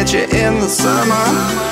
met you in the summer.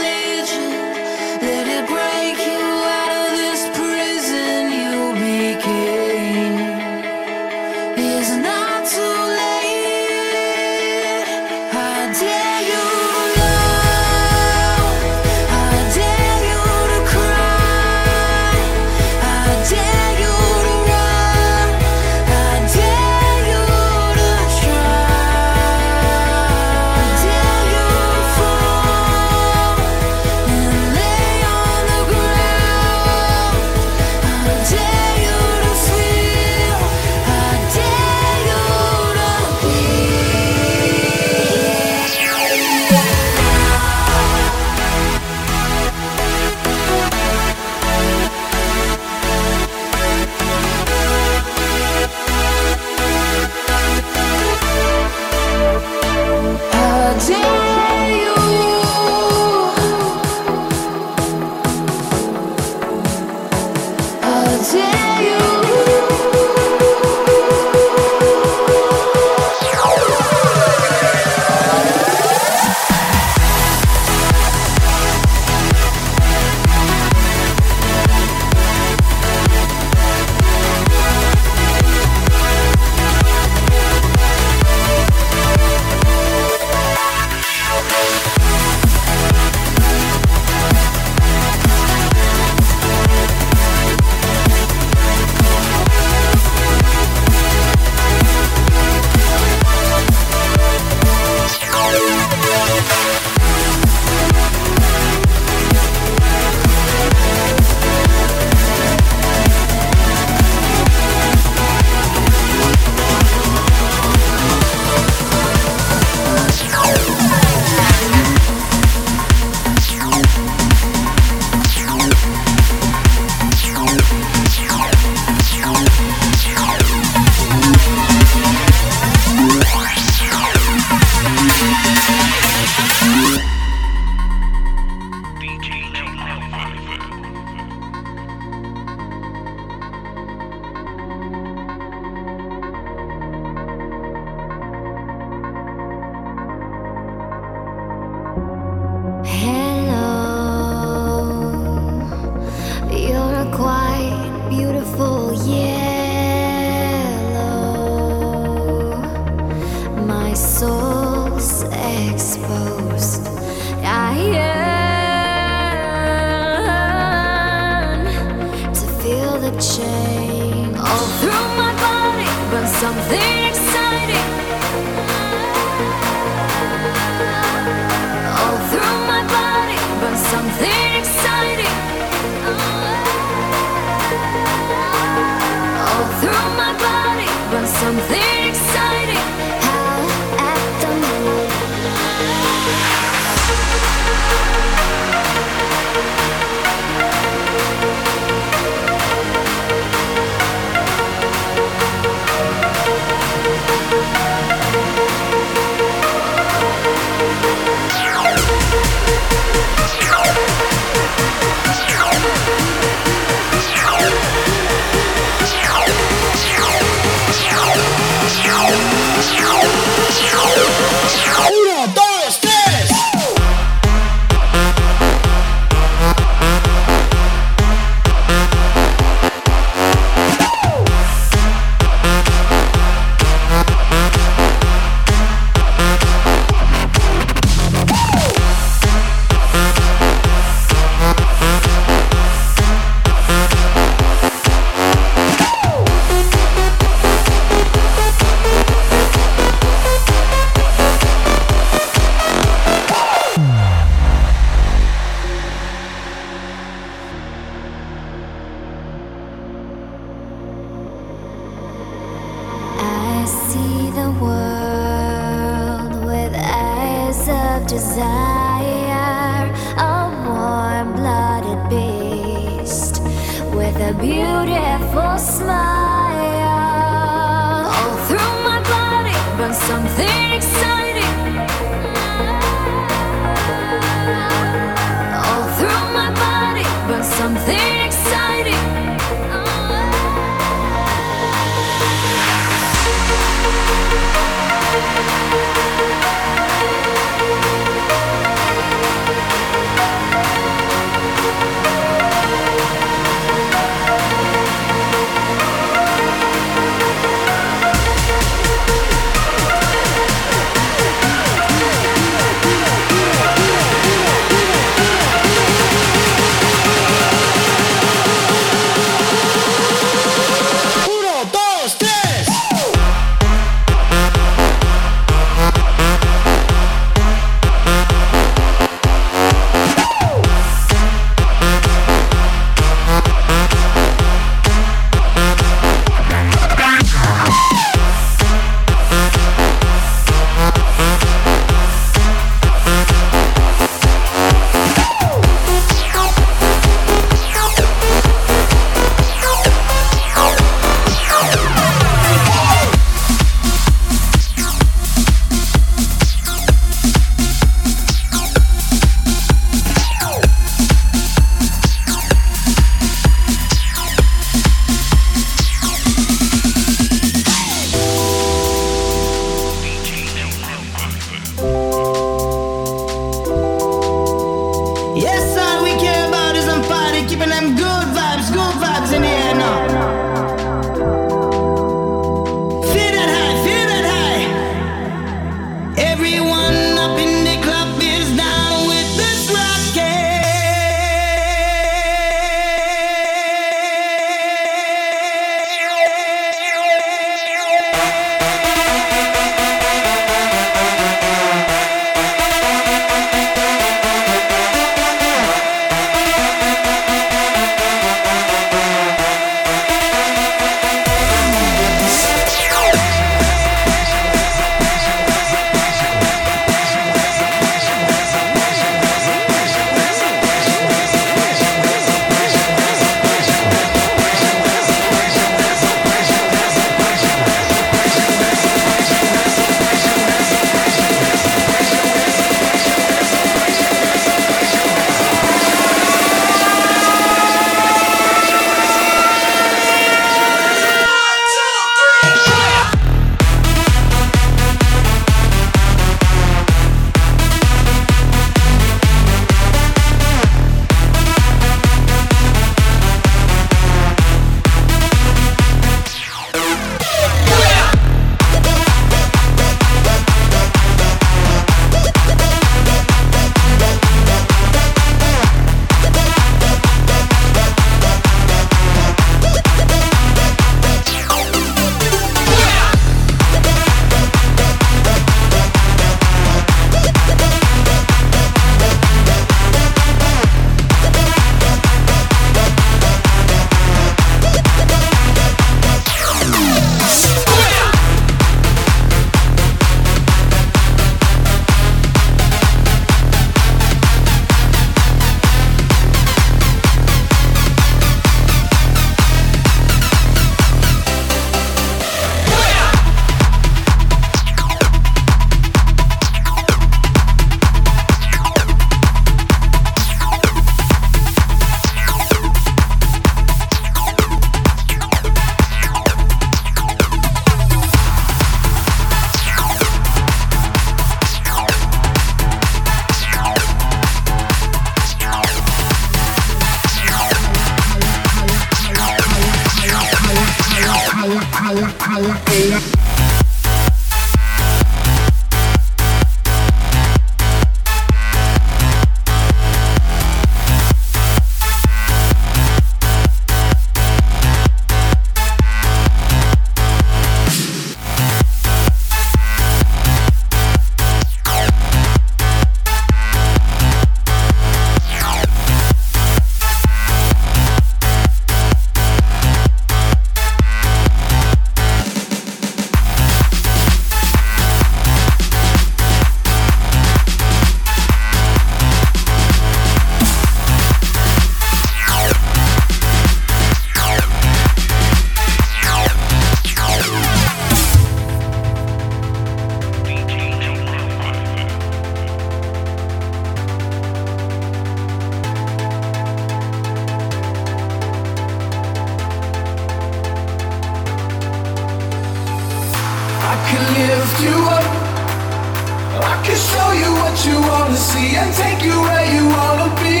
Can show you what you wanna see and take you where you wanna be.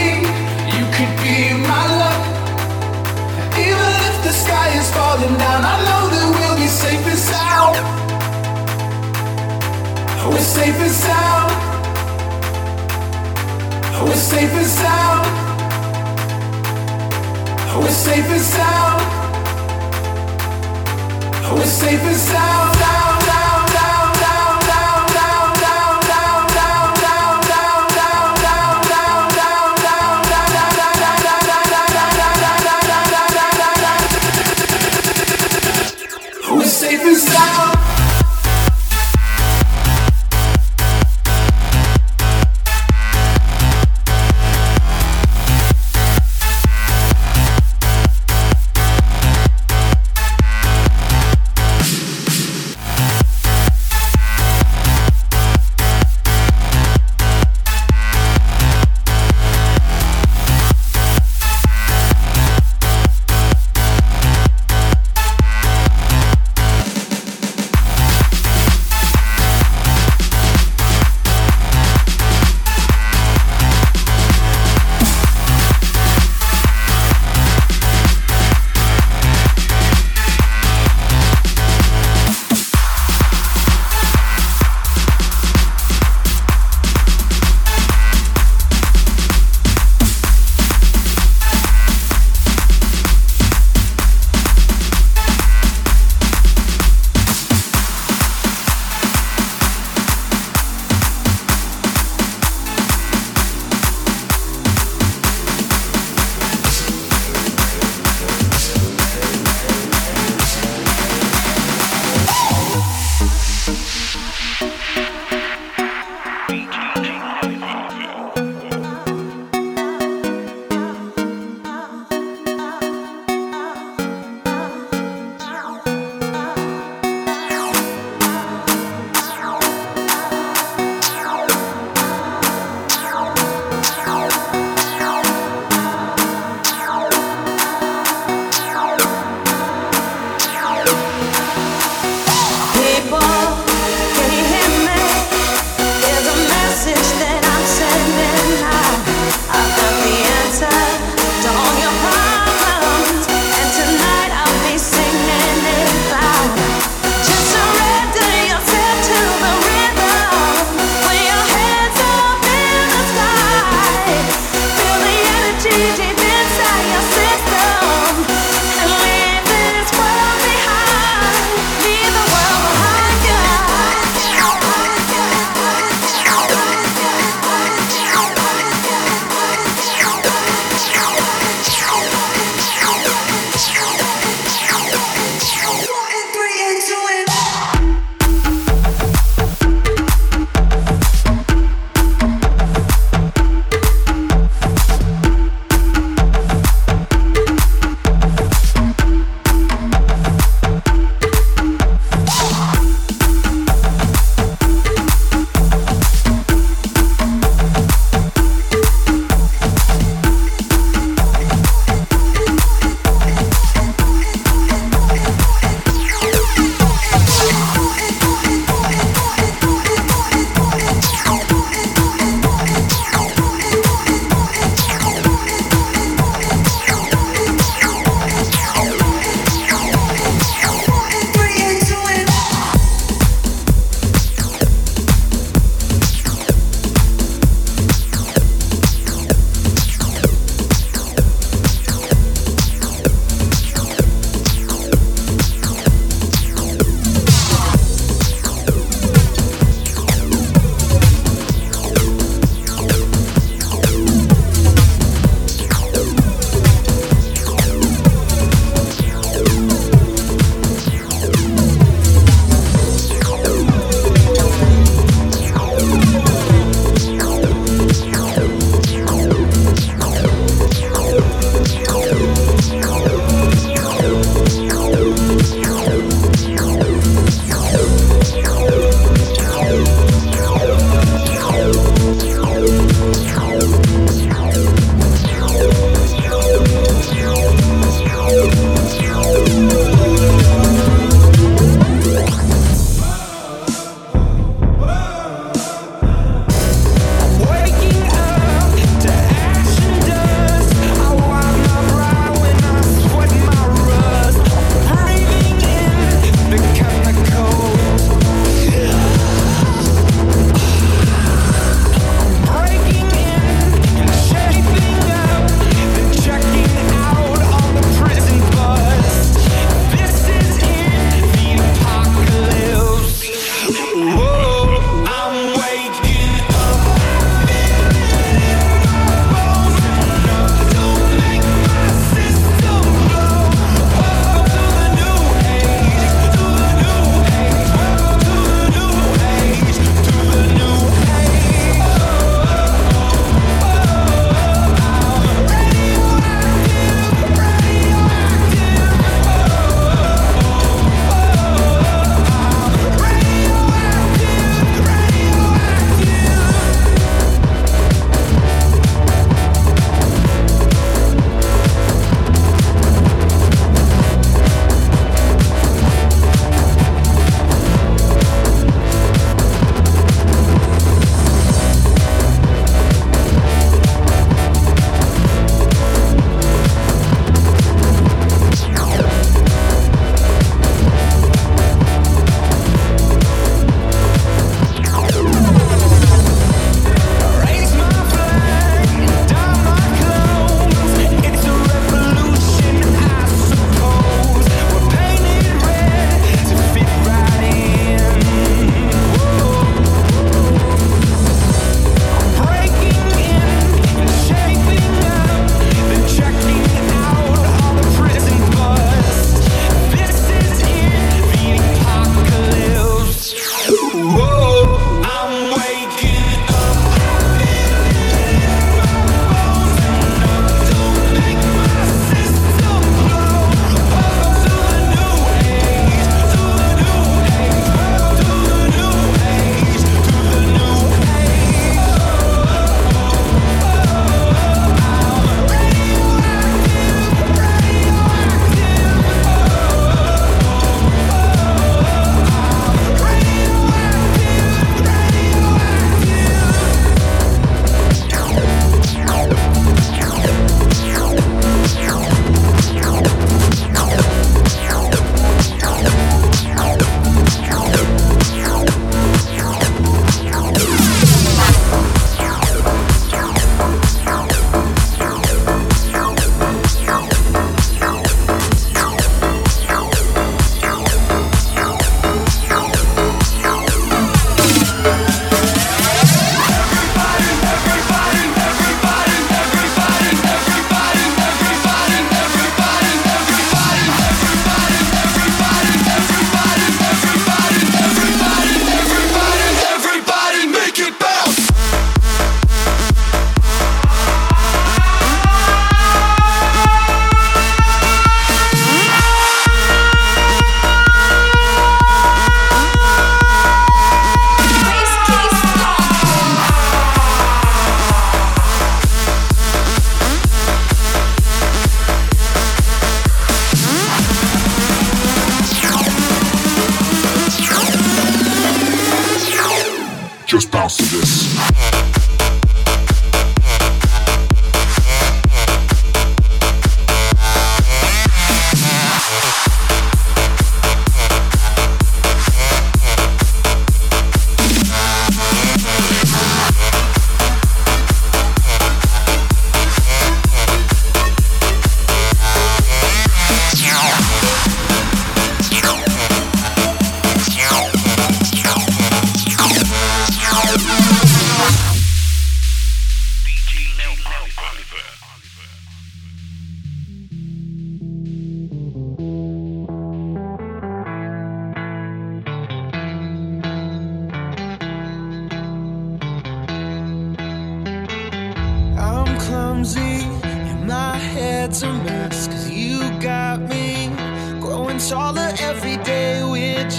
You could be my luck. Even if the sky is falling down, I know that we'll be safe and sound. We're safe and sound. We're safe and sound. We're safe and sound. We're safe and sound.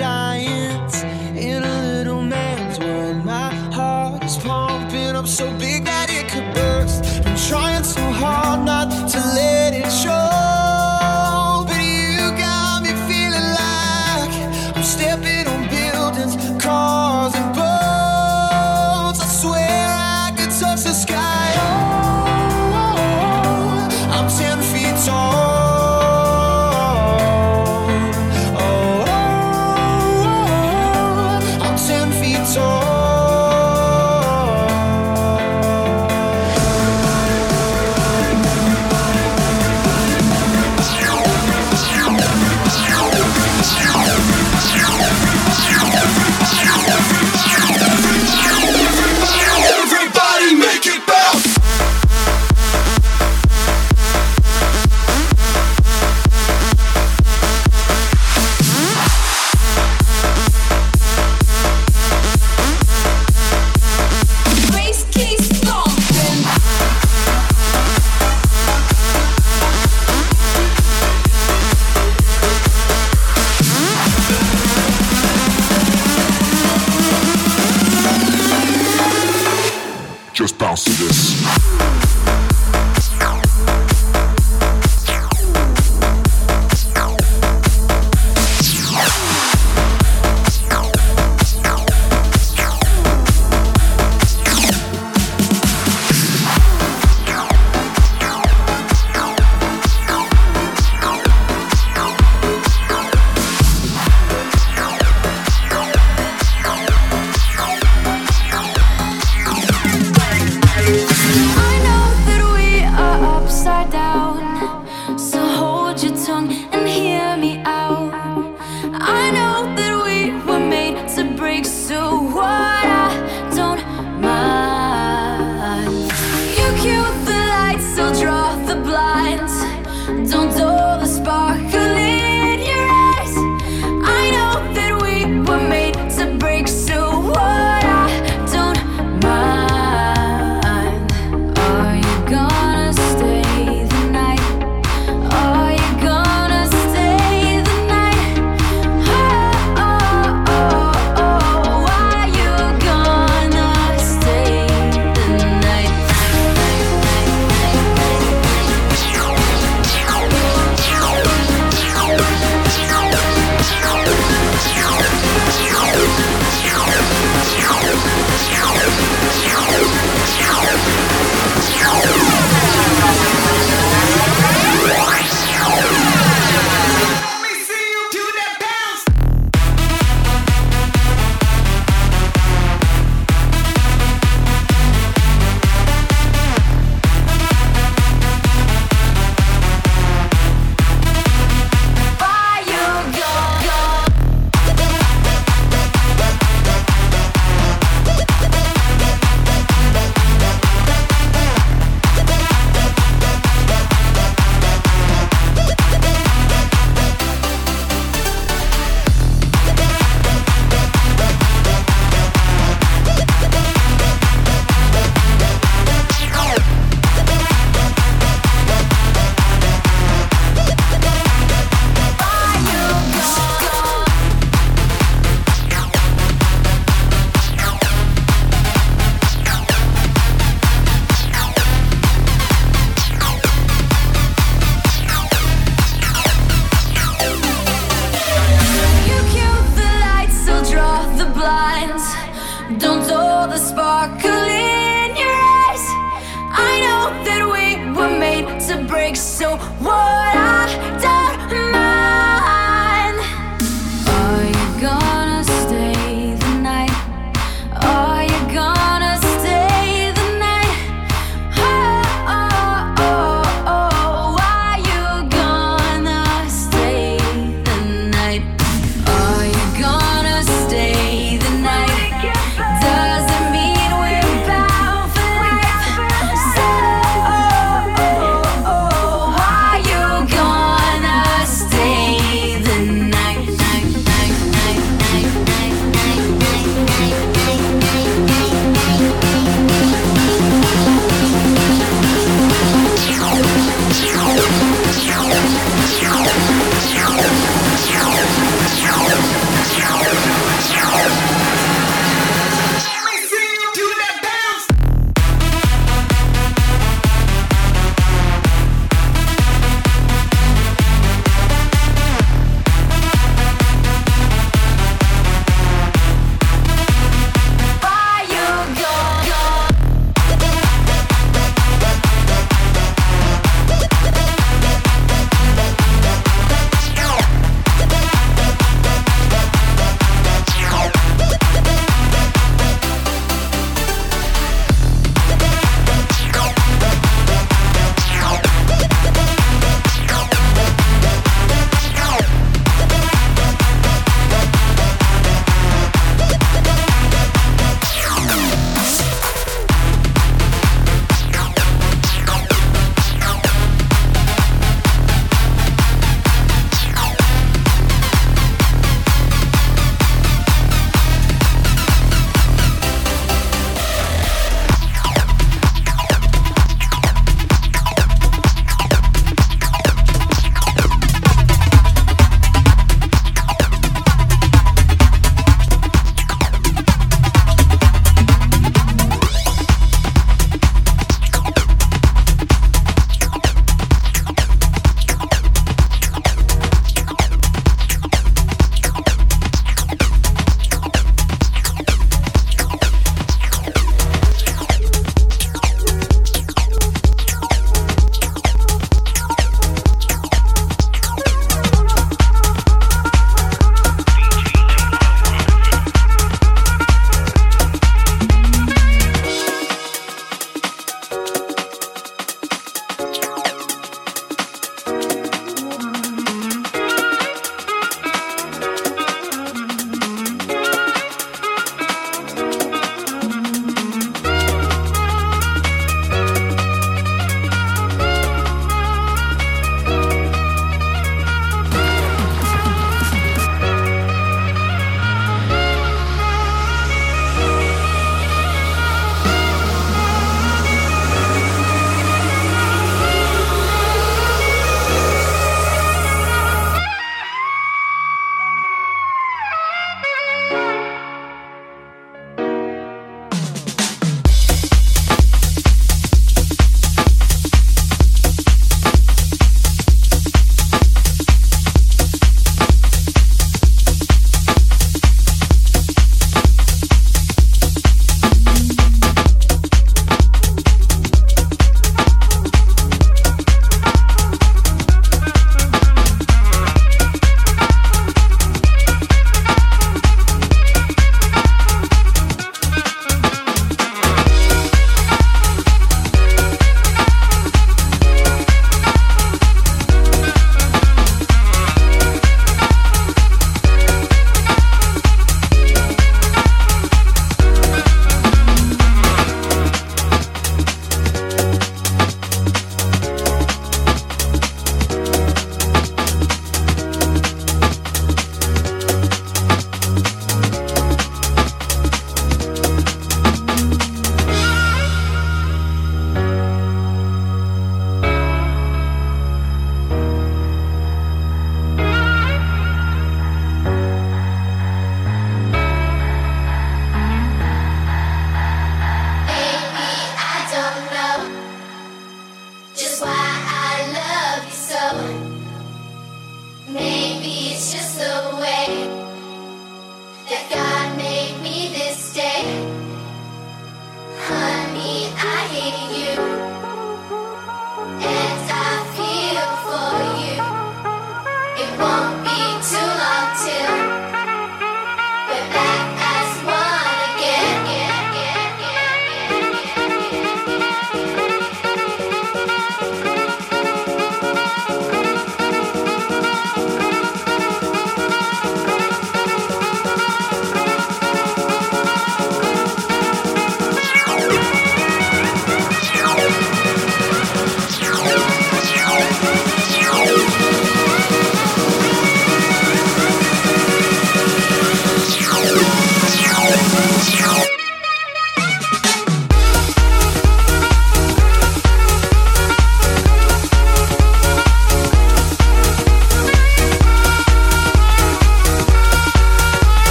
We're